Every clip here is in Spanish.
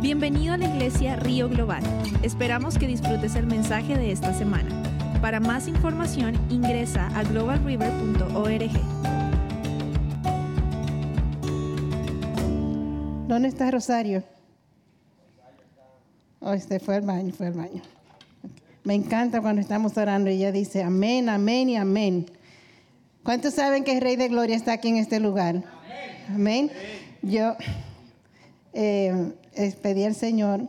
Bienvenido a la iglesia Río Global. Esperamos que disfrutes el mensaje de esta semana. Para más información ingresa a globalriver.org. ¿Dónde está Rosario? Oh, este fue al baño, fue al baño. Me encanta cuando estamos orando y ella dice amén, amén y amén. ¿Cuántos saben que el Rey de Gloria está aquí en este lugar? Amén. Yo eh, pedí al Señor,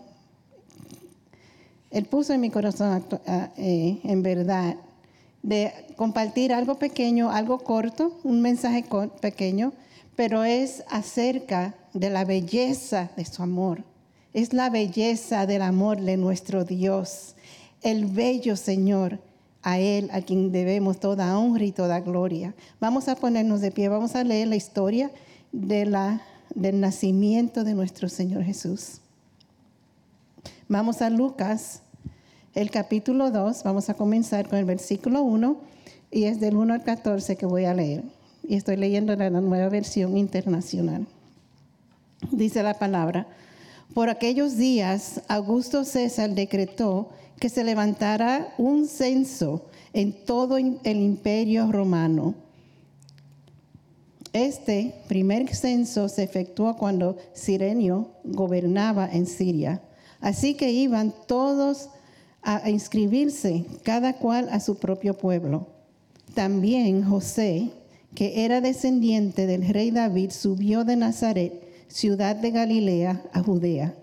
Él puso en mi corazón, eh, en verdad, de compartir algo pequeño, algo corto, un mensaje pequeño, pero es acerca de la belleza de su amor. Es la belleza del amor de nuestro Dios, el bello Señor, a Él a quien debemos toda honra y toda gloria. Vamos a ponernos de pie, vamos a leer la historia de la, del nacimiento de nuestro Señor Jesús. Vamos a Lucas, el capítulo 2, vamos a comenzar con el versículo 1 y es del 1 al 14 que voy a leer. Y estoy leyendo la nueva versión internacional. Dice la palabra, por aquellos días Augusto César decretó que se levantara un censo en todo el imperio romano. Este primer censo se efectuó cuando Sirenio gobernaba en Siria. Así que iban todos a inscribirse, cada cual a su propio pueblo. También José, que era descendiente del rey David, subió de Nazaret, ciudad de Galilea, a Judea.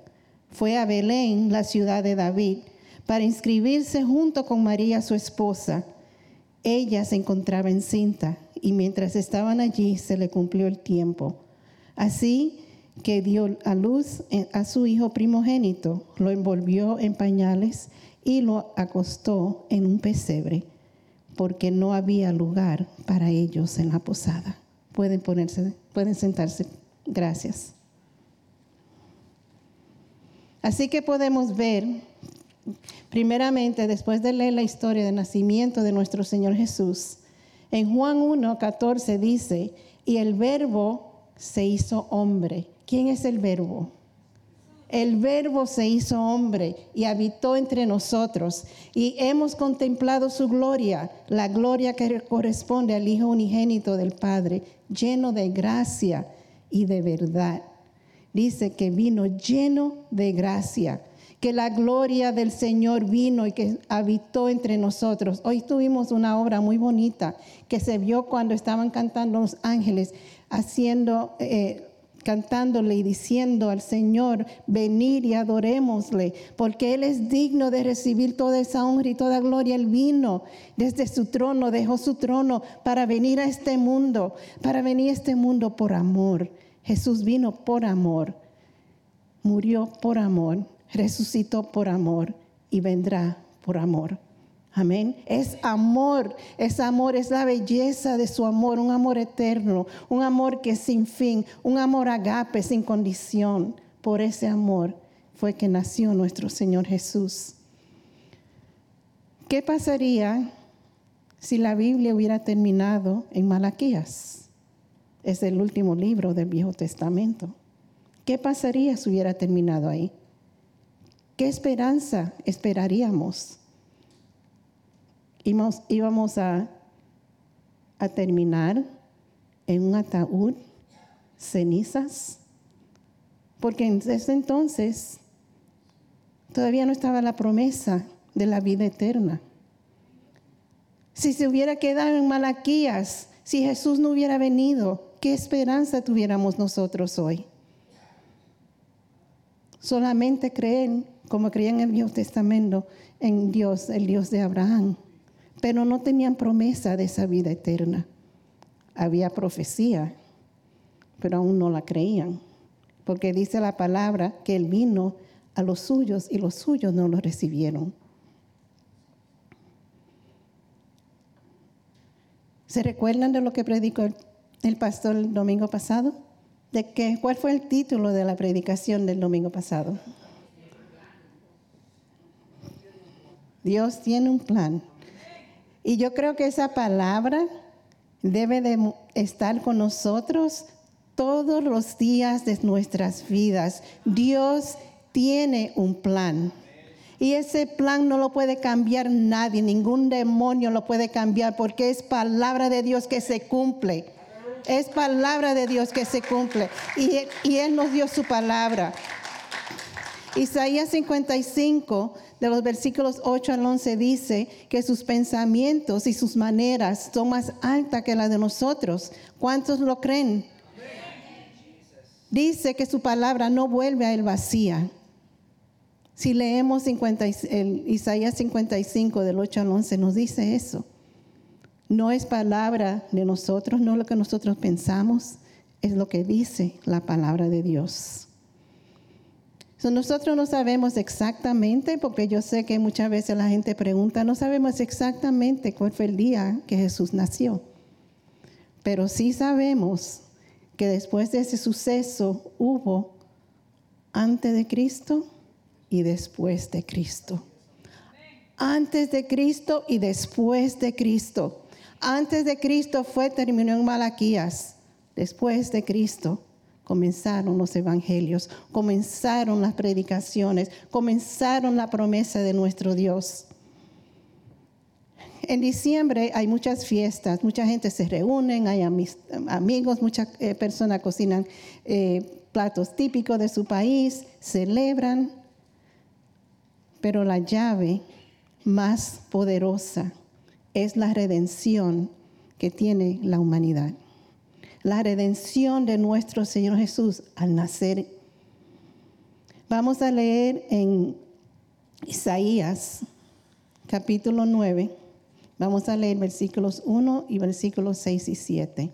Fue a Belén, la ciudad de David, para inscribirse junto con María, su esposa. Ella se encontraba encinta y mientras estaban allí se le cumplió el tiempo. Así que dio a luz a su hijo primogénito, lo envolvió en pañales y lo acostó en un pesebre, porque no había lugar para ellos en la posada. Pueden ponerse, pueden sentarse. Gracias. Así que podemos ver Primeramente, después de leer la historia del nacimiento de nuestro Señor Jesús, en Juan 1, 14 dice, y el verbo se hizo hombre. ¿Quién es el verbo? El verbo se hizo hombre y habitó entre nosotros y hemos contemplado su gloria, la gloria que corresponde al Hijo unigénito del Padre, lleno de gracia y de verdad. Dice que vino lleno de gracia que la gloria del Señor vino y que habitó entre nosotros. Hoy tuvimos una obra muy bonita que se vio cuando estaban cantando los ángeles, haciendo, eh, cantándole y diciendo al Señor, venir y adorémosle, porque Él es digno de recibir toda esa honra y toda gloria. Él vino desde su trono, dejó su trono para venir a este mundo, para venir a este mundo por amor. Jesús vino por amor, murió por amor resucitó por amor y vendrá por amor. Amén. Es amor, es amor, es la belleza de su amor, un amor eterno, un amor que es sin fin, un amor agape, sin condición. Por ese amor fue que nació nuestro Señor Jesús. ¿Qué pasaría si la Biblia hubiera terminado en Malaquías? Es el último libro del Viejo Testamento. ¿Qué pasaría si hubiera terminado ahí? ¿Qué esperanza esperaríamos? Íbamos, a, a terminar en un ataúd, cenizas, porque en ese entonces todavía no estaba la promesa de la vida eterna. Si se hubiera quedado en Malaquías, si Jesús no hubiera venido, ¿qué esperanza tuviéramos nosotros hoy? Solamente creen como creían en el Viejo Testamento, en Dios, el Dios de Abraham, pero no tenían promesa de esa vida eterna. Había profecía, pero aún no la creían, porque dice la palabra que Él vino a los suyos y los suyos no lo recibieron. ¿Se recuerdan de lo que predicó el, pastor el domingo pasado? ¿De qué? ¿Cuál fue el título de la predicación del domingo pasado? Dios tiene un plan. Y yo creo que esa palabra debe de estar con nosotros todos los días de nuestras vidas. Dios tiene un plan. Y ese plan no lo puede cambiar nadie, ningún demonio lo puede cambiar porque es palabra de Dios que se cumple. Es palabra de Dios que se cumple. Y, y Él nos dio su palabra. Isaías 55, de los versículos 8 al 11, dice que sus pensamientos y sus maneras son más altas que las de nosotros. ¿Cuántos lo creen? Dice que su palabra no vuelve a él vacía. Si leemos 50, el Isaías 55 del 8 al 11 nos dice eso. No es palabra de nosotros, no lo que nosotros pensamos, es lo que dice la palabra de Dios nosotros no sabemos exactamente, porque yo sé que muchas veces la gente pregunta, no sabemos exactamente cuál fue el día que Jesús nació. Pero sí sabemos que después de ese suceso hubo antes de Cristo y después de Cristo. Antes de Cristo y después de Cristo. Antes de Cristo fue terminó en Malaquías. Después de Cristo comenzaron los evangelios, comenzaron las predicaciones, comenzaron la promesa de nuestro Dios. En diciembre hay muchas fiestas, mucha gente se reúne, hay amigos, muchas eh, personas cocinan eh, platos típicos de su país, celebran, pero la llave más poderosa es la redención que tiene la humanidad la redención de nuestro Señor Jesús al nacer. Vamos a leer en Isaías capítulo 9. Vamos a leer versículos 1 y versículos 6 y 7.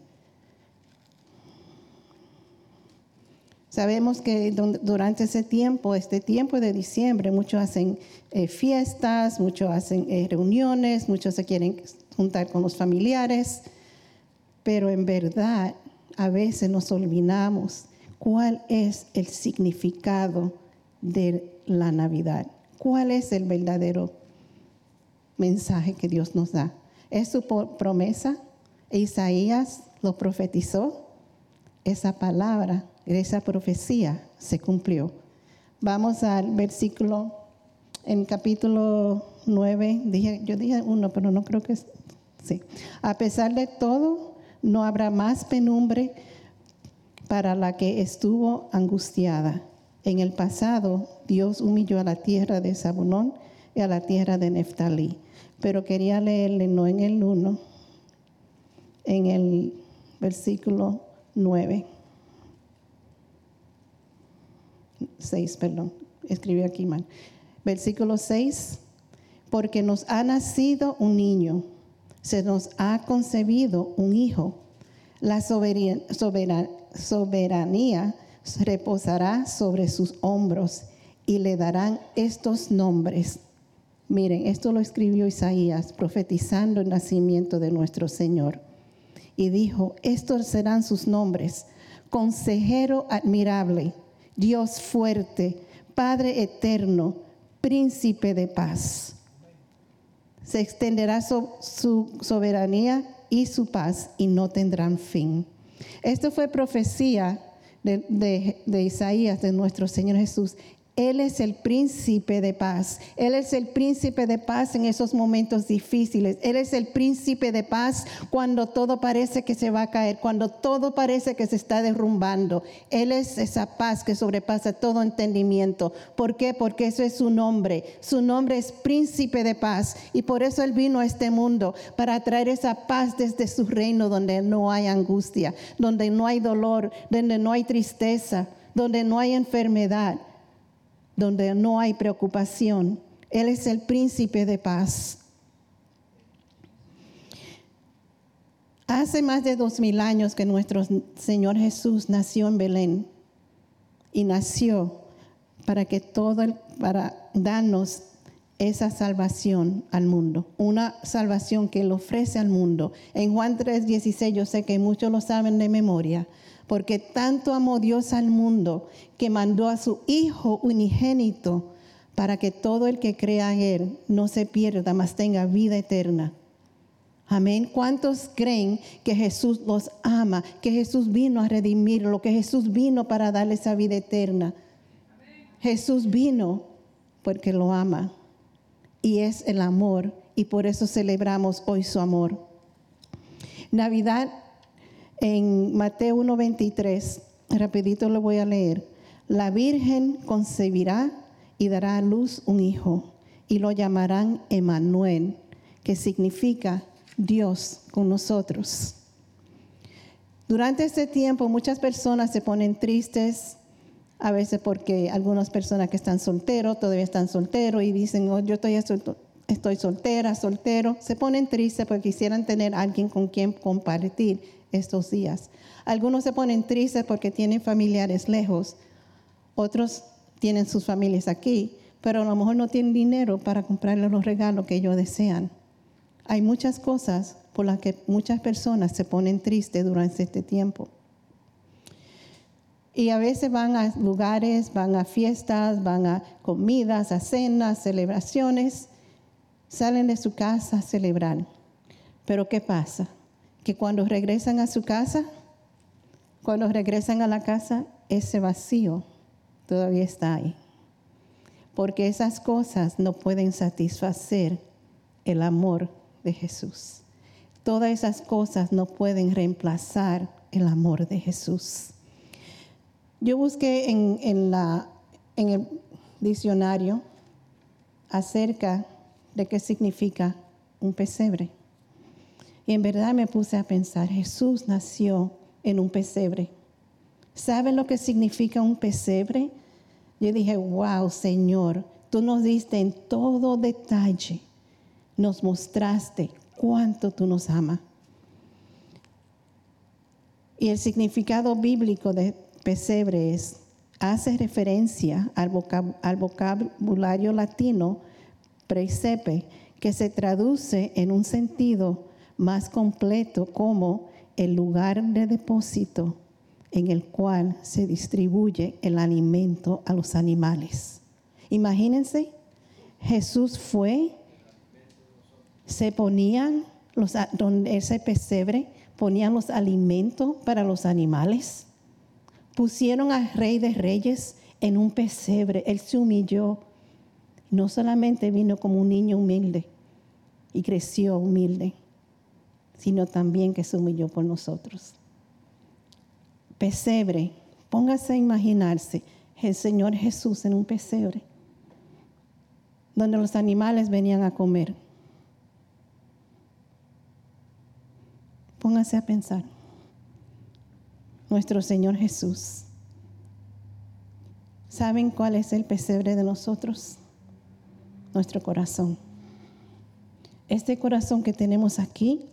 Sabemos que durante ese tiempo, este tiempo de diciembre, muchos hacen eh, fiestas, muchos hacen eh, reuniones, muchos se quieren juntar con los familiares pero en verdad a veces nos olvidamos cuál es el significado de la Navidad, cuál es el verdadero mensaje que Dios nos da. Es su promesa, Isaías lo profetizó, esa palabra, esa profecía se cumplió. Vamos al versículo en capítulo 9, dije, yo dije uno, pero no creo que sí. A pesar de todo, no habrá más penumbre para la que estuvo angustiada. En el pasado, Dios humilló a la tierra de Zabulón y a la tierra de Neftalí. Pero quería leerle no en el 1, en el versículo 9. 6, perdón, escribí aquí mal. Versículo 6, porque nos ha nacido un niño se nos ha concebido un hijo. La soberanía reposará sobre sus hombros y le darán estos nombres. Miren, esto lo escribió Isaías profetizando el nacimiento de nuestro Señor. Y dijo, estos serán sus nombres. Consejero admirable, Dios fuerte, Padre eterno, príncipe de paz se extenderá su soberanía y su paz y no tendrán fin. Esto fue profecía de, Isaías, de nuestro Señor Jesús, él es el príncipe de paz. Él es el príncipe de paz en esos momentos difíciles. Él es el príncipe de paz cuando todo parece que se va a caer, cuando todo parece que se está derrumbando. Él es esa paz que sobrepasa todo entendimiento. ¿Por qué? Porque eso es su nombre. Su nombre es príncipe de paz. Y por eso Él vino a este mundo, para traer esa paz desde su reino donde no hay angustia, donde no hay dolor, donde no hay tristeza, donde no hay enfermedad donde no hay preocupación. Él es el príncipe de paz. Hace más de dos mil años que nuestro Señor Jesús nació en Belén y nació para que todo para darnos esa salvación al mundo, una salvación que Él ofrece al mundo. En Juan 3:16 yo sé que muchos lo saben de memoria, porque tanto amó Dios al mundo que mandó a su Hijo unigénito para que todo el que crea en Él no se pierda, mas tenga vida eterna. Amén. ¿Cuántos creen que Jesús los ama, que Jesús vino a redimir, lo que Jesús vino para darle esa vida eterna? Jesús vino porque lo ama y es el amor y por eso celebramos hoy su amor. Navidad en Mateo 1:23, rapidito lo voy a leer. La Virgen concebirá y dará a luz un hijo y lo llamarán Emanuel, que significa Dios con nosotros. Durante este tiempo muchas personas se ponen tristes, a veces porque algunas personas que están solteros todavía están solteros y dicen, oh, yo estoy, estoy soltera, soltero, se ponen tristes porque quisieran tener alguien con quien compartir estos días. Algunos se ponen tristes porque tienen familiares lejos, otros tienen sus familias aquí, pero a lo mejor no tienen dinero para comprarle los regalos que ellos desean. Hay muchas cosas por las que muchas personas se ponen tristes durante este tiempo. Y a veces van a lugares, van a fiestas, van a comidas, a cenas, celebraciones, salen de su casa a celebrar. Pero ¿qué pasa? Que cuando regresan a su casa, cuando regresan a la casa, ese vacío todavía está ahí. Porque esas cosas no pueden satisfacer el amor de Jesús. Todas esas cosas no pueden reemplazar el amor de Jesús. Yo busqué en, el diccionario acerca de qué significa un pesebre. Y en verdad me puse a pensar, Jesús nació en un pesebre. ¿Saben lo que significa un pesebre? Yo dije, wow, Señor, tú nos diste en todo detalle, nos mostraste cuánto tú nos amas. Y el significado bíblico de pesebre es, hace referencia al, al vocabulario latino presepe, que se traduce en un sentido más completo como el lugar de depósito en el cual se distribuye el alimento a los animales. Imagínense, Jesús fue, se ponían los, donde ese pesebre, ponían los alimentos para los animales. Pusieron al rey de reyes en un pesebre, él se humilló. No solamente vino como un niño humilde y creció humilde, sino también que se humilló por nosotros pesebre. Póngase a imaginarse el Señor Jesús en un pesebre, donde los animales venían a comer. Póngase a pensar. Nuestro Señor Jesús. ¿Saben cuál es el pesebre de nosotros? Nuestro corazón. Este corazón que tenemos aquí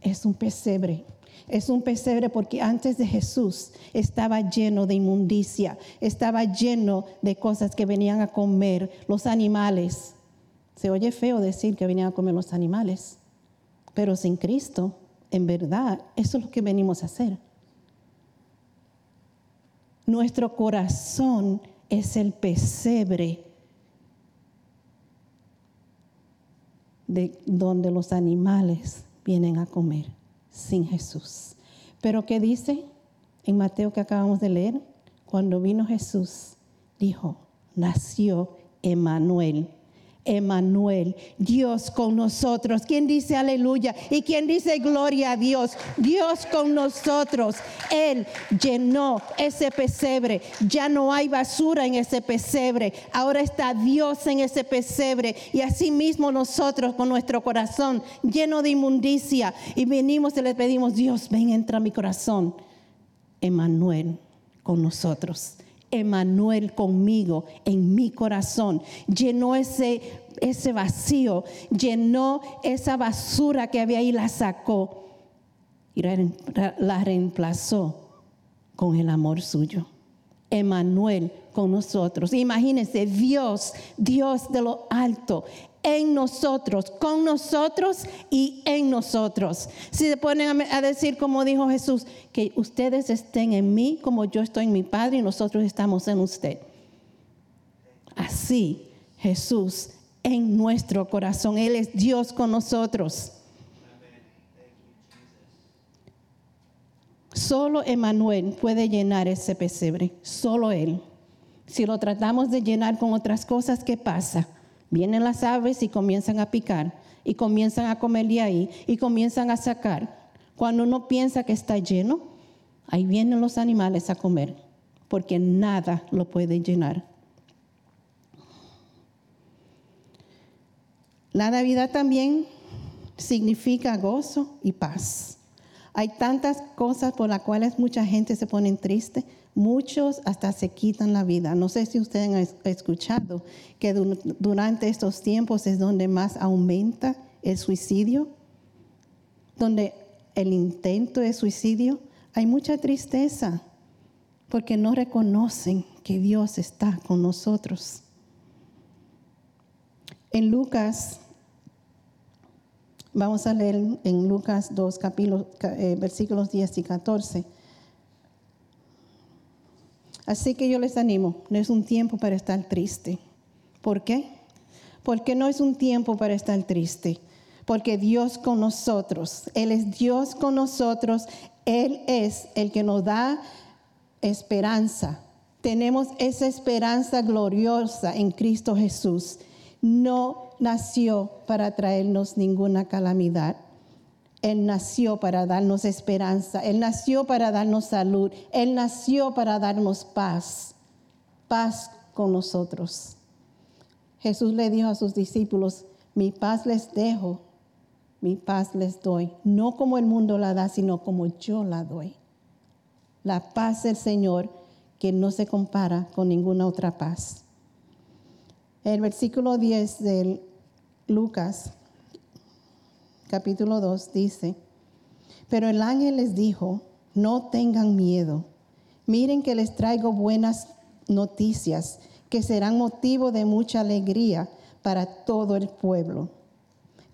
es un pesebre es un pesebre porque antes de Jesús estaba lleno de inmundicia, estaba lleno de cosas que venían a comer los animales. Se oye feo decir que venían a comer los animales, pero sin Cristo, en verdad, eso es lo que venimos a hacer. Nuestro corazón es el pesebre de donde los animales vienen a comer sin Jesús. Pero ¿qué dice en Mateo que acabamos de leer? Cuando vino Jesús, dijo, nació Emanuel, Emanuel, Dios con nosotros. ¿Quién dice aleluya? ¿Y quién dice gloria a Dios? Dios con nosotros. Él llenó ese pesebre. Ya no hay basura en ese pesebre. Ahora está Dios en ese pesebre. Y así mismo nosotros con nuestro corazón lleno de inmundicia. Y venimos y le pedimos, Dios, ven, entra a mi corazón. Emanuel con nosotros. Emanuel conmigo en mi corazón. Llenó ese, ese vacío, llenó esa basura que había ahí, la sacó y la reemplazó con el amor suyo. Emanuel con nosotros. Imagínense, Dios, Dios de lo alto, en nosotros, con nosotros y en nosotros. Si se ponen a decir, como dijo Jesús, que ustedes estén en mí como yo estoy en mi Padre y nosotros estamos en usted. Así Jesús en nuestro corazón. Él es Dios con nosotros. Solo Emanuel puede llenar ese pesebre, solo Él. Si lo tratamos de llenar con otras cosas, ¿qué pasa? Vienen las aves y comienzan a picar y comienzan a comer de ahí y comienzan a sacar. Cuando uno piensa que está lleno, ahí vienen los animales a comer, porque nada lo puede llenar. La Navidad también significa gozo y paz. Hay tantas cosas por las cuales mucha gente se pone triste, muchos hasta se quitan la vida. No sé si ustedes han escuchado que durante estos tiempos es donde más aumenta el suicidio, donde el intento de suicidio. Hay mucha tristeza porque no reconocen que Dios está con nosotros. En Lucas Vamos a leer en Lucas 2, capítulo, eh, versículos 10 y 14. Así que yo les animo, no es un tiempo para estar triste. ¿Por qué? Porque no es un tiempo para estar triste. Porque Dios con nosotros, Él es Dios con nosotros, Él es el que nos da esperanza. Tenemos esa esperanza gloriosa en Cristo Jesús. No nació para traernos ninguna calamidad. Él nació para darnos esperanza. Él nació para darnos salud. Él nació para darnos paz. Paz con nosotros. Jesús le dijo a sus discípulos, mi paz les dejo, mi paz les doy. No como el mundo la da, sino como yo la doy. La paz del Señor que no se compara con ninguna otra paz. El versículo 10 del Lucas, capítulo 2, dice, pero el ángel les dijo, no tengan miedo, miren que les traigo buenas noticias que serán motivo de mucha alegría para todo el pueblo.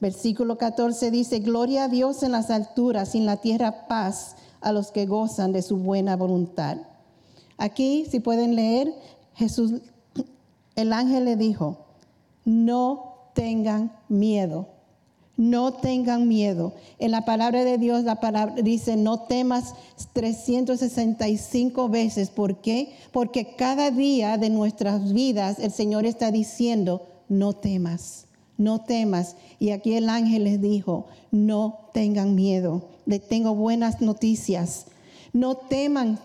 Versículo 14 dice, gloria a Dios en las alturas y en la tierra paz a los que gozan de su buena voluntad. Aquí, si pueden leer, Jesús el ángel le dijo, no tengan miedo, no tengan miedo. En la palabra de Dios, la palabra dice, no temas 365 veces. ¿Por qué? Porque cada día de nuestras vidas el Señor está diciendo, no temas, no temas. Y aquí el ángel les dijo, no tengan miedo. Les tengo buenas noticias. No teman,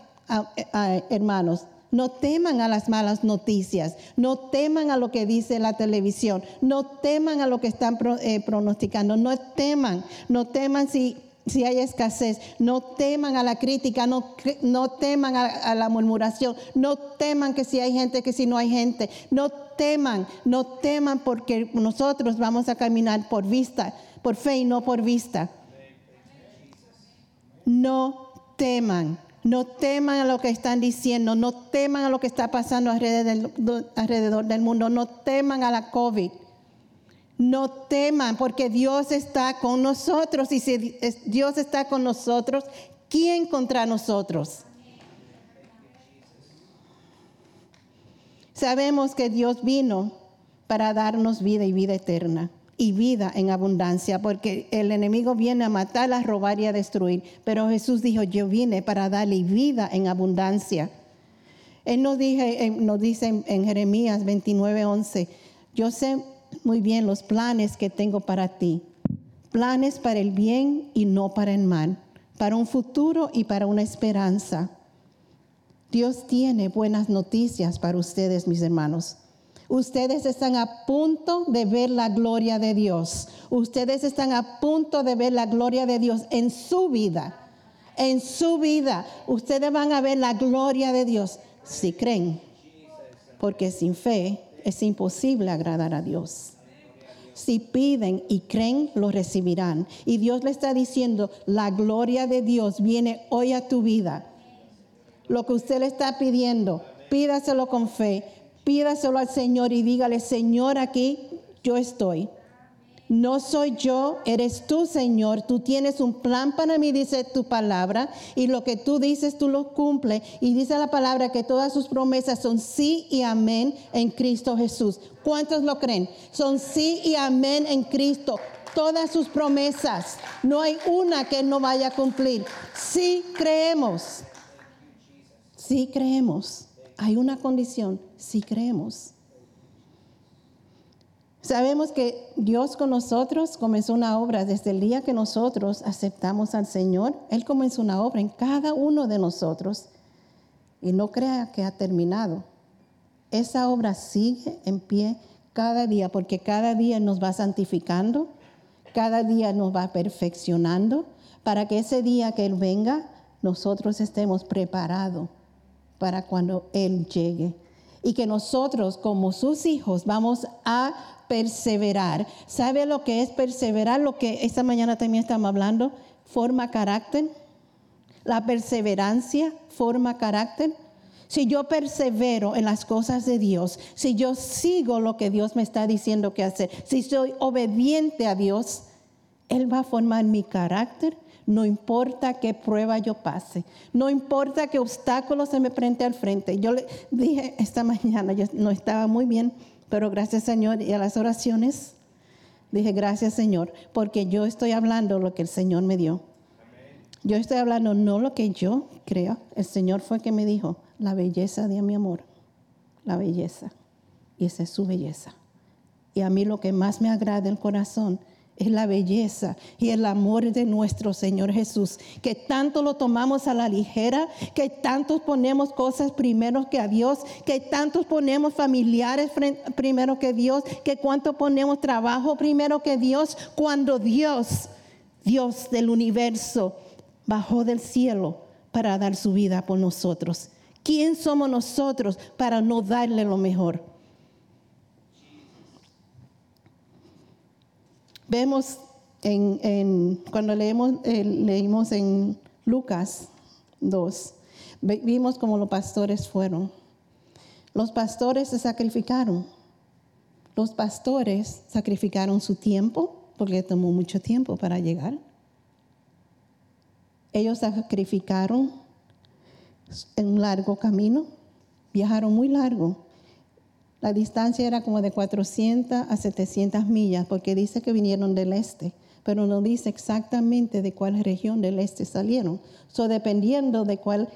hermanos, no teman a las malas noticias, no teman a lo que dice la televisión, no teman a lo que están eh, pronosticando, no teman, no teman si, si hay escasez, no teman a la crítica, no, no teman a, a, la murmuración, no teman que si hay gente, que si no hay gente, no teman, no teman porque nosotros vamos a caminar por vista, por fe y no por vista. No teman. No teman a lo que están diciendo, no teman a lo que está pasando alrededor del, mundo, no teman a la COVID. No teman porque Dios está con nosotros y si Dios está con nosotros, ¿quién contra nosotros? Sabemos que Dios vino para darnos vida y vida eterna y vida en abundancia, porque el enemigo viene a matar, a robar y a destruir. Pero Jesús dijo, yo vine para darle vida en abundancia. Él nos, dije, nos dice en Jeremías 29, 11, yo sé muy bien los planes que tengo para ti, planes para el bien y no para el mal, para un futuro y para una esperanza. Dios tiene buenas noticias para ustedes, mis hermanos. Ustedes están a punto de ver la gloria de Dios. Ustedes están a punto de ver la gloria de Dios en su vida. En su vida. Ustedes van a ver la gloria de Dios si creen. Porque sin fe es imposible agradar a Dios. Si piden y creen, lo recibirán. Y Dios le está diciendo, la gloria de Dios viene hoy a tu vida. Lo que usted le está pidiendo, pídaselo con fe pídaselo al Señor y dígale, Señor, aquí yo estoy. No soy yo, eres tú, Señor. Tú tienes un plan para mí, dice tu palabra, y lo que tú dices, tú lo cumples. Y dice la palabra que todas sus promesas son sí y amén en Cristo Jesús. ¿Cuántos lo creen? Son sí y amén en Cristo. Todas sus promesas. No hay una que no vaya a cumplir. Sí creemos. Sí creemos. Hay una condición, si creemos. Sabemos que Dios con nosotros comenzó una obra desde el día que nosotros aceptamos al Señor. Él comenzó una obra en cada uno de nosotros y no crea que ha terminado. Esa obra sigue en pie cada día porque cada día nos va santificando, cada día nos va perfeccionando para que ese día que Él venga nosotros estemos preparados para cuando Él llegue. Y que nosotros como sus hijos vamos a perseverar. ¿Sabe lo que es perseverar? Lo que esta mañana también estamos hablando, forma carácter. La perseverancia forma carácter. Si yo persevero en las cosas de Dios, si yo sigo lo que Dios me está diciendo que hacer, si soy obediente a Dios, Él va a formar mi carácter no importa qué prueba yo pase, no importa qué obstáculo se me prende al frente. Yo le dije esta mañana, yo no estaba muy bien, pero gracias Señor y a las oraciones, dije gracias Señor, porque yo estoy hablando lo que el Señor me dio. Yo estoy hablando no lo que yo creo, el Señor fue que me dijo, la belleza de mi amor, la belleza, y esa es su belleza. Y a mí lo que más me agrada el corazón es la belleza y el amor de nuestro Señor Jesús, que tanto lo tomamos a la ligera, que tanto ponemos cosas primero que a Dios, que tanto ponemos familiares primero que Dios, que cuánto ponemos trabajo primero que Dios, cuando Dios, Dios del universo, bajó del cielo para dar su vida por nosotros. ¿Quién somos nosotros para no darle lo mejor? Vemos en, cuando leemos, eh, leímos en Lucas 2, vimos como los pastores fueron. Los pastores se sacrificaron. Los pastores sacrificaron su tiempo, porque tomó mucho tiempo para llegar. Ellos sacrificaron un largo camino, viajaron muy largo la distancia era como de 400 a 700 millas, porque dice que vinieron del este, pero no dice exactamente de cuál región del este salieron. So, dependiendo de cuál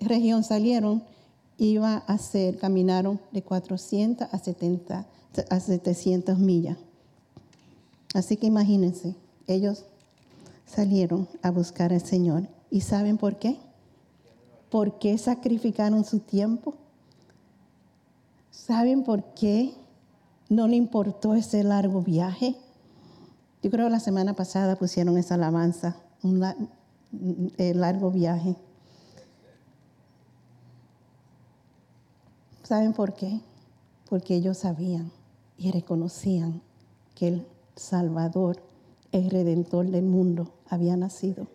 región salieron, iba a ser, caminaron de 400 a, 70, a 700 millas. Así que imagínense, ellos salieron a buscar al Señor. ¿Y saben por qué? ¿Por qué sacrificaron su tiempo? ¿Saben por qué no le importó ese largo viaje? Yo creo que la semana pasada pusieron esa alabanza, un largo viaje. ¿Saben por qué? Porque ellos sabían y reconocían que el Salvador, el Redentor del mundo, había nacido.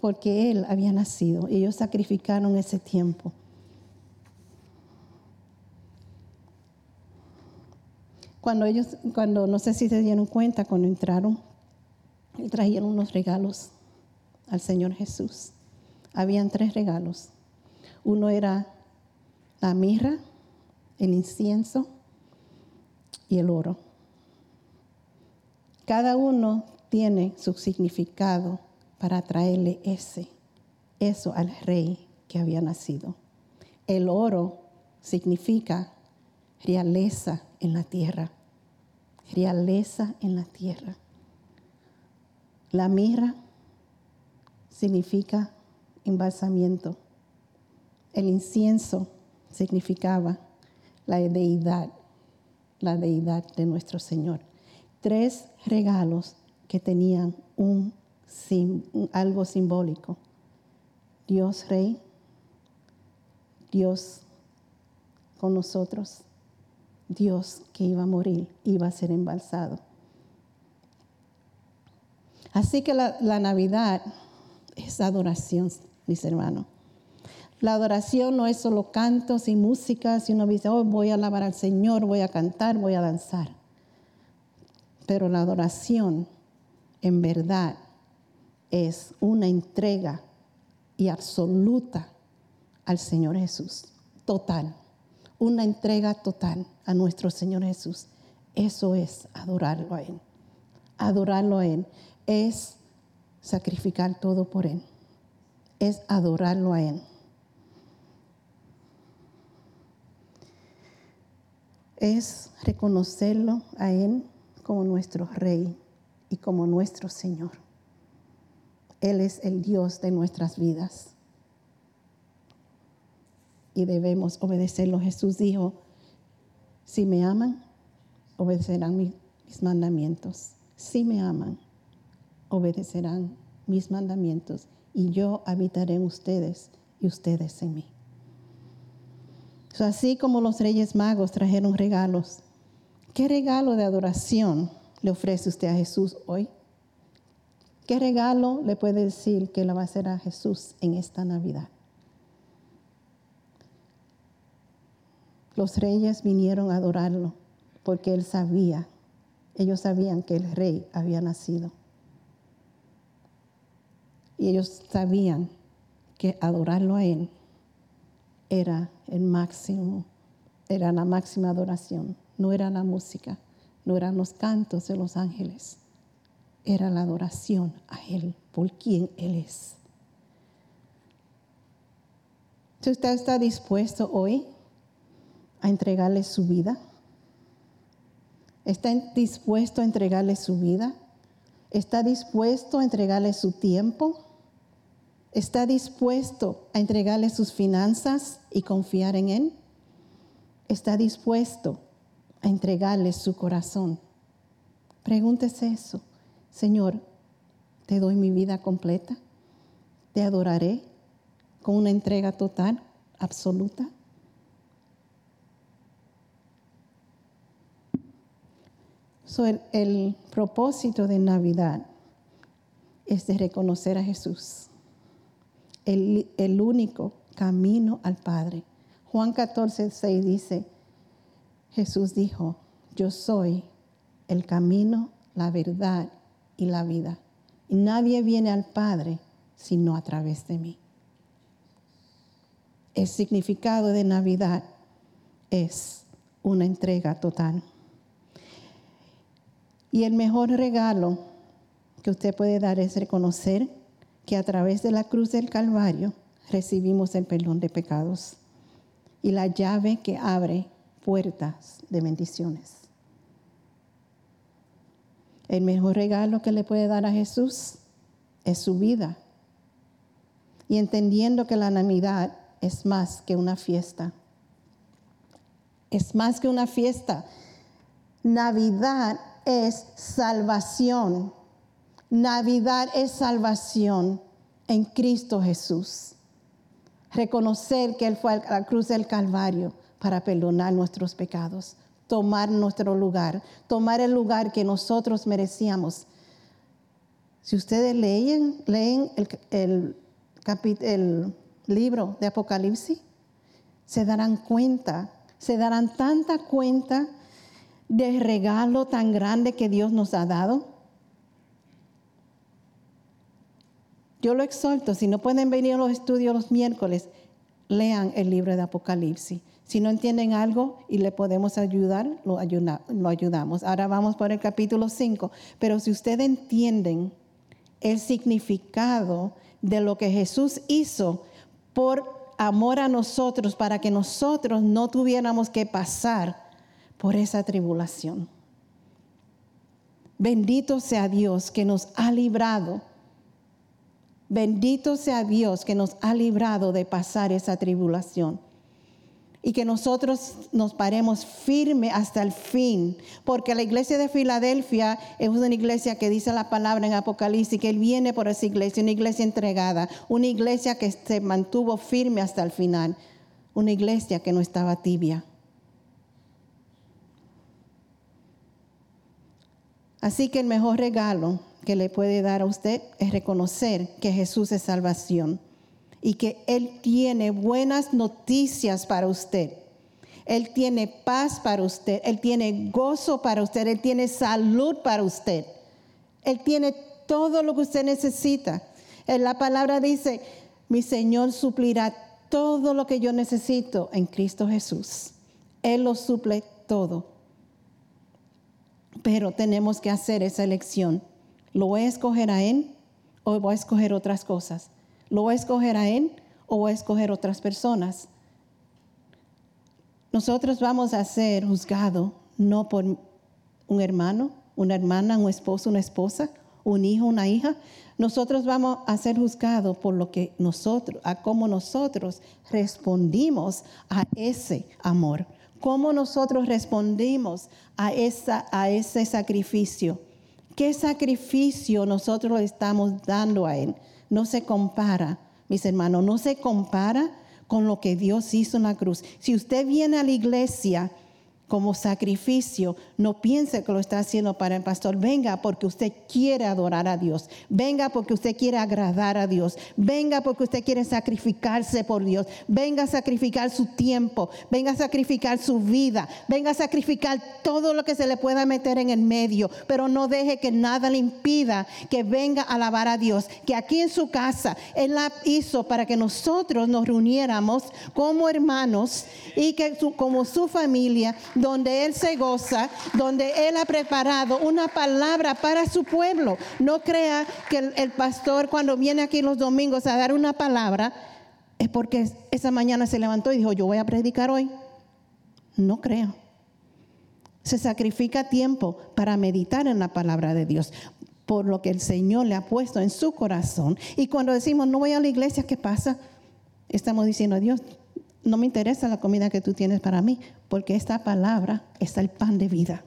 Porque Él había nacido. Ellos sacrificaron ese tiempo Cuando ellos, cuando no sé si se dieron cuenta, cuando entraron, trajeron unos regalos al Señor Jesús. Habían tres regalos. Uno era la mirra, el incienso y el oro. Cada uno tiene su significado para traerle ese, eso al rey que había nacido. El oro significa realeza en la tierra realeza en la tierra. La mirra significa embalsamiento. El incienso significaba la deidad, la deidad de nuestro Señor. Tres regalos que tenían un, algo simbólico. Dios Rey, Dios con nosotros Dios que iba a morir, iba a ser embalsado. Así que la, Navidad es adoración, mis hermanos. La adoración no es solo cantos y música, si uno dice, oh, voy a alabar al Señor, voy a cantar, voy a danzar. Pero la adoración, en verdad, es una entrega y absoluta al Señor Jesús, total una entrega total a nuestro Señor Jesús. Eso es adorarlo a Él. Adorarlo a Él es sacrificar todo por Él. Es adorarlo a Él. Es reconocerlo a Él como nuestro Rey y como nuestro Señor. Él es el Dios de nuestras vidas. Y debemos obedecerlo. Jesús dijo, si me aman, obedecerán mis, mandamientos. Si me aman, obedecerán mis mandamientos. Y yo habitaré en ustedes y ustedes en mí. así como los reyes magos trajeron regalos, ¿qué regalo de adoración le ofrece usted a Jesús hoy? ¿Qué regalo le puede decir que le va a hacer a Jesús en esta Navidad? Los reyes vinieron a adorarlo porque él sabía, ellos sabían que el rey había nacido. Y ellos sabían que adorarlo a él era el máximo, era la máxima adoración, no era la música, no eran los cantos de los ángeles, era la adoración a Él por quien Él es. ¿Usted está dispuesto hoy a entregarle su vida? ¿Está dispuesto a entregarle su vida? ¿Está dispuesto a entregarle su tiempo? ¿Está dispuesto a entregarle sus finanzas y confiar en Él? ¿Está dispuesto a entregarle su corazón. Pregúntese eso. Señor, te doy mi vida completa. Te adoraré con una entrega total, absoluta. El, propósito de Navidad es de reconocer a Jesús, el, el único camino al Padre. Juan 14, 6 dice, Jesús dijo, yo soy el camino, la verdad y la vida. Y nadie viene al Padre sino a través de mí. El significado de Navidad es una entrega total. Y el mejor regalo que usted puede dar es reconocer que a través de la cruz del Calvario recibimos el perdón de pecados y la llave que abre puertas de bendiciones. El mejor regalo que le puede dar a Jesús es su vida. Y entendiendo que la Navidad es más que una fiesta. Es más que una fiesta. Navidad es salvación. Navidad es salvación en Cristo Jesús. Reconocer que Él fue a la cruz del Calvario para perdonar nuestros pecados, tomar nuestro lugar, tomar el lugar que nosotros merecíamos. Si ustedes leen, leen el, el libro de Apocalipsis, se darán cuenta, se darán tanta cuenta del regalo tan grande que Dios nos ha dado. Yo lo exhorto, si no pueden venir a los estudios los miércoles, lean el libro de Apocalipsis. Si no entienden algo y le podemos ayudar, lo, ayudamos. Ahora vamos por el capítulo 5. Pero si ustedes entienden el significado de lo que Jesús hizo por amor a nosotros, para que nosotros no tuviéramos que pasar por esa tribulación. Bendito sea Dios que nos ha librado. Bendito sea Dios que nos ha librado de pasar esa tribulación y que nosotros nos paremos firme hasta el fin, porque la iglesia de Filadelfia es una iglesia que dice la palabra en Apocalipsis, que Él viene por esa iglesia, una iglesia entregada, una iglesia que se mantuvo firme hasta el final, una iglesia que no estaba tibia. Así que el mejor regalo que le puede dar a usted es reconocer que Jesús es salvación y que Él tiene buenas noticias para usted. Él tiene paz para usted, Él tiene gozo para usted, Él tiene salud para usted. Él tiene todo lo que usted necesita. En la palabra dice, mi Señor suplirá todo lo que yo necesito en Cristo Jesús. Él lo suple todo. Pero tenemos que hacer esa elección. ¿Lo voy a escoger a Él o voy a escoger otras cosas? ¿Lo voy a escoger a Él o voy a escoger otras personas? nosotros vamos a ser juzgados no por un hermano, una hermana, un esposo, una esposa, un hijo, una hija. Nosotros vamos a ser juzgados por lo que nosotros, a cómo nosotros respondimos a ese amor, cómo nosotros respondimos a, esa, a ese sacrificio. ¿Qué sacrificio nosotros estamos dando a Él? No se compara, mis hermanos, no se compara con lo que Dios hizo en la cruz. Si usted viene a la iglesia, como sacrificio, no piense que lo está haciendo para el pastor. Venga porque usted quiere adorar a Dios. Venga porque usted quiere agradar a Dios. Venga porque usted quiere sacrificarse por Dios. Venga a sacrificar su tiempo. Venga a sacrificar su vida. Venga a sacrificar todo lo que se le pueda meter en el medio. Pero no deje que nada le impida que venga a alabar a Dios. Que aquí en su casa Él la hizo para que nosotros nos reuniéramos como hermanos y que como su familia donde Él se goza, donde Él ha preparado una palabra para su pueblo. No crea que el, pastor cuando viene aquí los domingos a dar una palabra es porque esa mañana se levantó y dijo, yo voy a predicar hoy. No creo. Se sacrifica tiempo para meditar en la palabra de Dios por lo que el Señor le ha puesto en su corazón. Y cuando decimos, no voy a la iglesia, ¿qué pasa? Estamos diciendo, Dios, no me interesa la comida que tú tienes para mí, porque esta palabra es el pan de vida.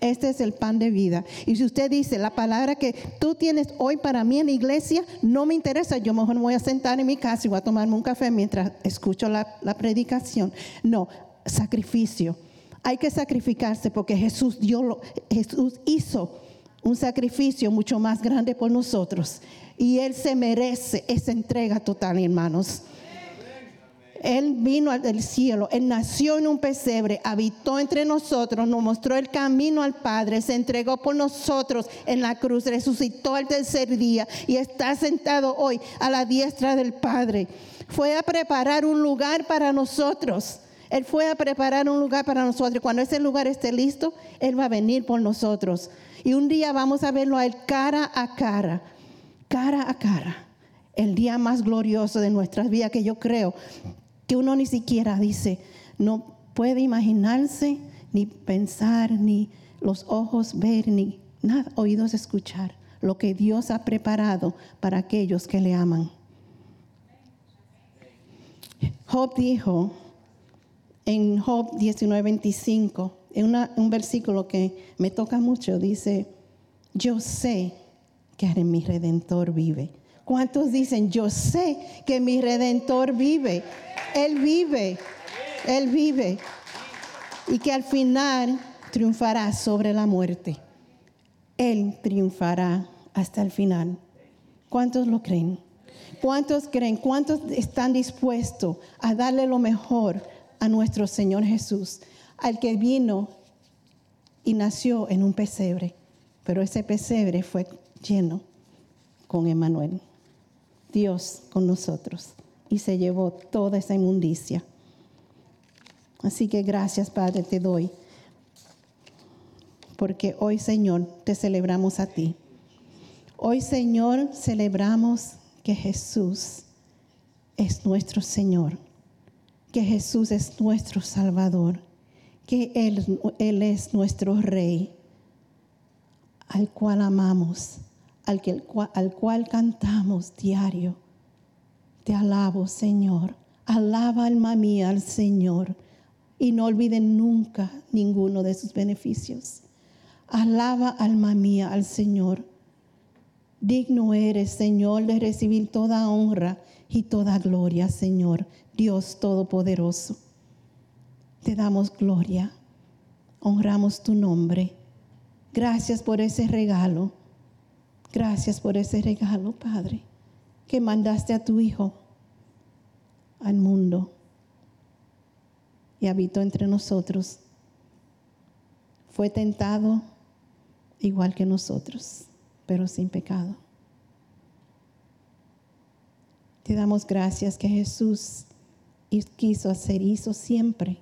Este es el pan de vida. Y si usted dice, la palabra que tú tienes hoy para mí en la iglesia, no me interesa, yo mejor me voy a sentar en mi casa y voy a tomarme un café mientras escucho la, predicación. No, sacrificio. Hay que sacrificarse porque Jesús, Jesús hizo un sacrificio mucho más grande por nosotros. Y Él se merece esa entrega total, hermanos. Él vino del cielo, Él nació en un pesebre, habitó entre nosotros, nos mostró el camino al Padre, se entregó por nosotros en la cruz, resucitó al tercer día y está sentado hoy a la diestra del Padre. Fue a preparar un lugar para nosotros. Él fue a preparar un lugar para nosotros. Cuando ese lugar esté listo, Él va a venir por nosotros. Y un día vamos a verlo a Él cara a cara, cara a cara. El día más glorioso de nuestras vidas que yo creo que uno ni siquiera dice, no puede imaginarse, ni pensar, ni los ojos ver, ni nada, oídos escuchar lo que Dios ha preparado para aquellos que le aman. Job dijo en Job 19:25, en un versículo que me toca mucho, dice, yo sé que mi redentor vive. ¿Cuántos dicen, yo sé que mi redentor vive? Él vive, Él vive. Y que al final triunfará sobre la muerte. Él triunfará hasta el final. ¿Cuántos lo creen? ¿Cuántos creen? ¿Cuántos están dispuestos a darle lo mejor a nuestro Señor Jesús? Al que vino y nació en un pesebre, pero ese pesebre fue lleno con Emanuel, Dios con nosotros y se llevó toda esa inmundicia. Así que gracias, Padre, te doy. Porque hoy, Señor, te celebramos a ti. Hoy, Señor, celebramos que Jesús es nuestro Señor, que Jesús es nuestro Salvador, que Él, Él es nuestro Rey, al cual amamos, al, que, al cual cantamos diario te alabo, Señor. Alaba, alma mía, al Señor. Y no olviden nunca ninguno de sus beneficios. Alaba, alma mía, al Señor. Digno eres, Señor, de recibir toda honra y toda gloria, Señor, Dios Todopoderoso. Te damos gloria, honramos tu nombre. Gracias por ese regalo. Gracias por ese regalo, Padre que mandaste a tu Hijo al mundo y habitó entre nosotros. Fue tentado igual que nosotros, pero sin pecado. Te damos gracias que Jesús quiso hacer, hizo siempre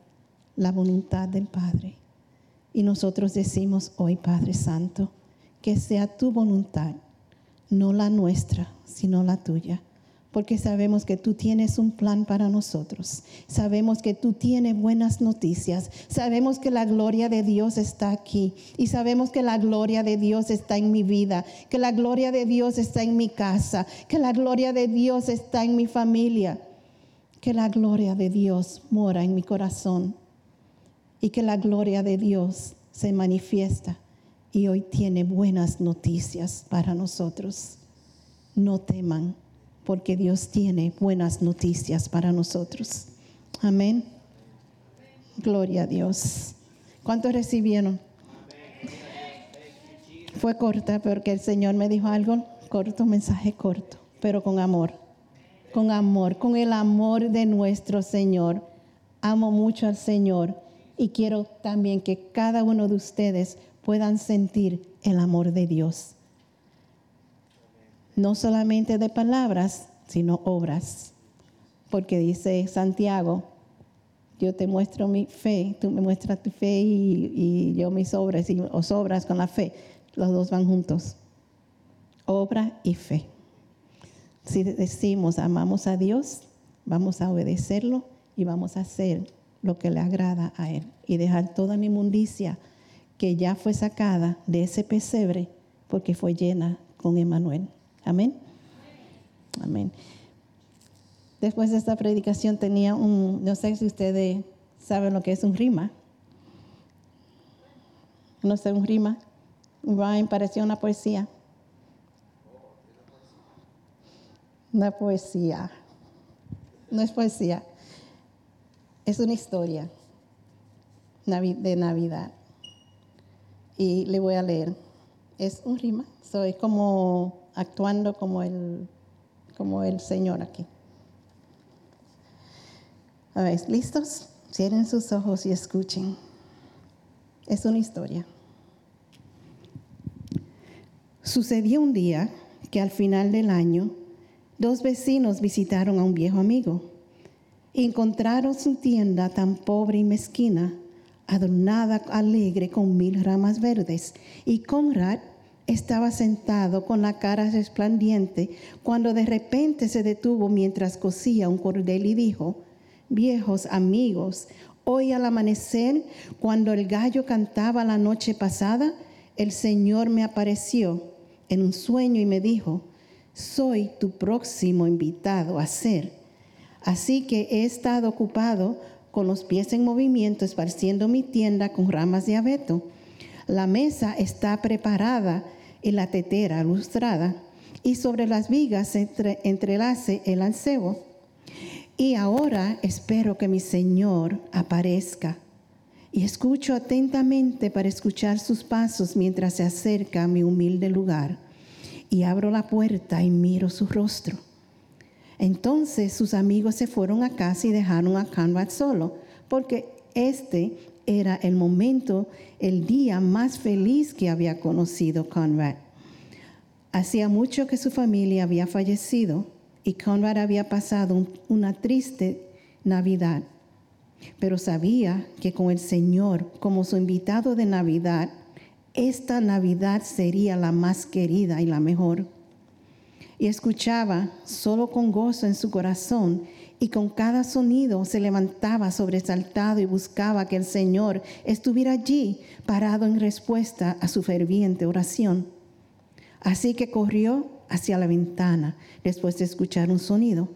la voluntad del Padre. Y nosotros decimos hoy, Padre Santo, que sea tu voluntad no la nuestra, sino la tuya, porque sabemos que tú tienes un plan para nosotros. Sabemos que tú tienes buenas noticias. Sabemos que la gloria de Dios está aquí. Y sabemos que la gloria de Dios está en mi vida, que la gloria de Dios está en mi casa, que la gloria de Dios está en mi familia, que la gloria de Dios mora en mi corazón y que la gloria de Dios se manifiesta y hoy tiene buenas noticias para nosotros. No teman porque Dios tiene buenas noticias para nosotros. Amén. Gloria a Dios. ¿Cuántos recibieron? Fue corta porque el Señor me dijo algo corto, mensaje corto, pero con amor. Con amor, con el amor de nuestro Señor. Amo mucho al Señor y quiero también que cada uno de ustedes puedan sentir el amor de Dios no solamente de palabras, sino obras. Porque dice Santiago, yo te muestro mi fe, tú me muestras tu fe y, yo mis obras, y os obras con la fe. Los dos van juntos. Obra y fe. Si decimos amamos a Dios, vamos a obedecerlo y vamos a hacer lo que le agrada a Él. Y dejar toda mi inmundicia que ya fue sacada de ese pesebre porque fue llena con Emanuel. Amén. Amén. Después de esta predicación tenía un, no sé si ustedes saben lo que es un rima. No sé, un rima. Un rhyme parecía una poesía. Una poesía. No es poesía. Es una historia de Navidad. Y le voy a leer. Es un rima. Soy como actuando como el, como el Señor aquí. A ver, ¿listos? Cierren sus ojos y escuchen. Es una historia. Sucedió un día que al final del año, dos vecinos visitaron a un viejo amigo. Encontraron su tienda tan pobre y mezquina, adornada alegre con mil ramas verdes, y Conrad estaba sentado con la cara resplandiente cuando de repente se detuvo mientras cosía un cordel y dijo, viejos amigos, hoy al amanecer, cuando el gallo cantaba la noche pasada, el Señor me apareció en un sueño y me dijo, soy tu próximo invitado a ser. Así que he estado ocupado con los pies en movimiento, esparciendo mi tienda con ramas de abeto. La mesa está preparada y la tetera lustrada, y sobre las vigas se entrelace el ancebo. Y ahora espero que mi Señor aparezca. Y escucho atentamente para escuchar sus pasos mientras se acerca a mi humilde lugar. Y abro la puerta y miro su rostro. Entonces sus amigos se fueron a casa y dejaron a Conrad solo, porque este era el momento, el día más feliz que había conocido Conrad. Hacía mucho que su familia había fallecido y Conrad había pasado una triste Navidad, pero sabía que con el Señor como su invitado de Navidad, esta Navidad sería la más querida y la mejor. Y escuchaba solo con gozo en su corazón y con cada sonido se levantaba sobresaltado y buscaba que el Señor estuviera allí parado en respuesta a su ferviente oración. Así que corrió hacia la ventana después de escuchar un sonido,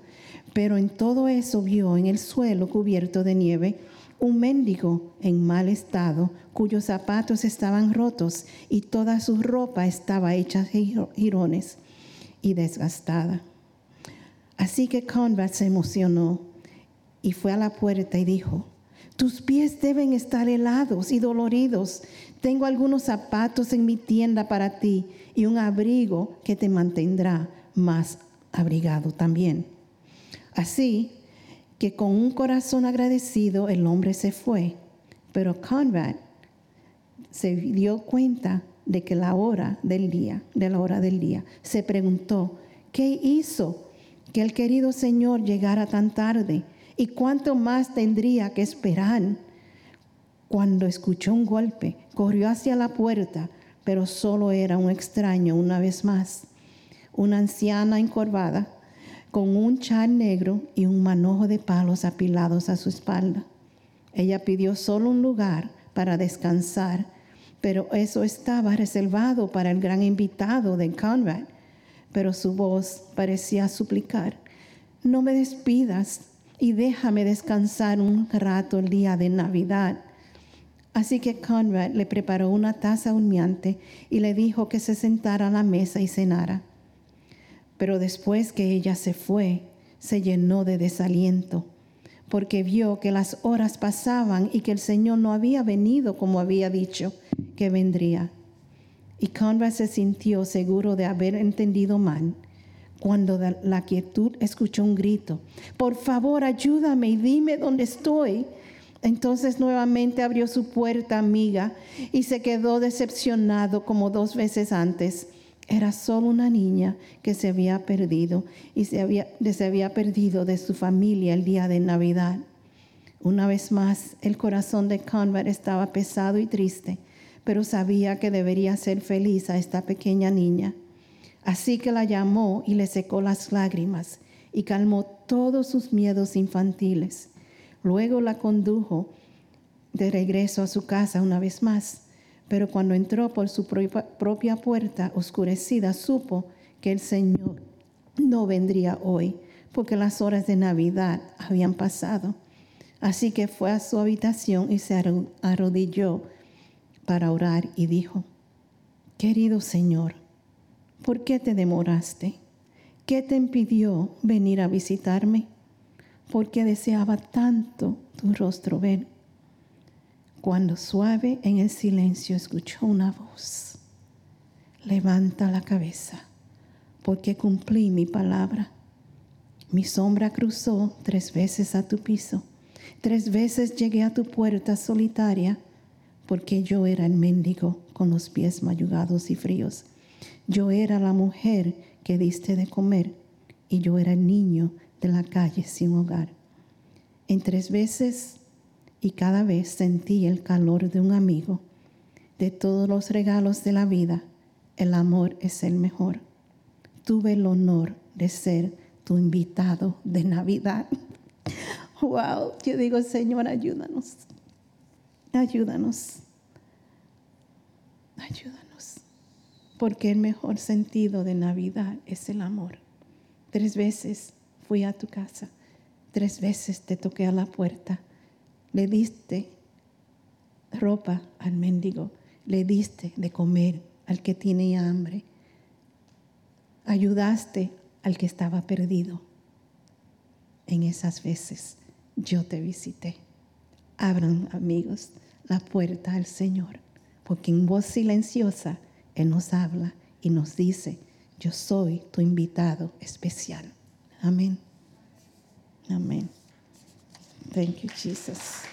pero en todo eso vio en el suelo cubierto de nieve un mendigo en mal estado, cuyos zapatos estaban rotos y toda su ropa estaba hecha jirones y desgastada. Así que Conrad se emocionó y fue a la puerta y dijo, tus pies deben estar helados y doloridos. Tengo algunos zapatos en mi tienda para ti y un abrigo que te mantendrá más abrigado también. Así que con un corazón agradecido el hombre se fue, pero Conrad se dio cuenta de que la hora del día, de la hora del día, se preguntó, ¿qué hizo? que el querido Señor llegara tan tarde y cuánto más tendría que esperar. Cuando escuchó un golpe, corrió hacia la puerta, pero solo era un extraño una vez más. Una anciana encorvada con un chal negro y un manojo de palos apilados a su espalda. Ella pidió solo un lugar para descansar, pero eso estaba reservado para el gran invitado de Conrad. Pero su voz parecía suplicar, no me despidas y déjame descansar un rato el día de Navidad. Así que Conrad le preparó una taza humeante y le dijo que se sentara a la mesa y cenara. Pero después que ella se fue, se llenó de desaliento, porque vio que las horas pasaban y que el Señor no había venido como había dicho que vendría. Y Conrad se sintió seguro de haber entendido mal cuando la quietud escuchó un grito, por favor ayúdame y dime dónde estoy. Entonces nuevamente abrió su puerta amiga y se quedó decepcionado como dos veces antes. Era solo una niña que se había perdido y se había, se había perdido de su familia el día de Navidad. Una vez más, el corazón de Conrad estaba pesado y triste, pero sabía que debería ser feliz a esta pequeña niña. Así que la llamó y le secó las lágrimas y calmó todos sus miedos infantiles. Luego la condujo de regreso a su casa una vez más, pero cuando entró por su propia puerta oscurecida, supo que el Señor no vendría hoy, porque las horas de Navidad habían pasado. Así que fue a su habitación y se arrodilló para orar y dijo, Querido Señor, ¿por qué te demoraste? ¿Qué te impidió venir a visitarme? Porque deseaba tanto tu rostro ver. Cuando suave en el silencio escuchó una voz. Levanta la cabeza, porque cumplí mi palabra. Mi sombra cruzó tres veces a tu piso. Tres veces llegué a tu puerta solitaria, porque yo era el mendigo con los pies mayugados y fríos yo era la mujer que diste de comer y yo era el niño de la calle sin hogar. En tres veces y cada vez sentí el calor de un amigo. De todos los regalos de la vida, el amor es el mejor. Tuve el honor de ser tu invitado de Navidad. Wow, yo digo, Señor, ayúdanos. Ayúdanos. Ayúdanos porque el mejor sentido de Navidad es el amor. Tres veces fui a tu casa, tres veces te toqué a la puerta, le diste ropa al mendigo, le diste de comer al que tenía hambre, ayudaste al que estaba perdido. En esas veces yo te visité. Abran, amigos, la puerta al Señor, porque en voz silenciosa él nos habla y nos dice, yo soy tu invitado especial. Amén. Amén. Thank you, Jesus.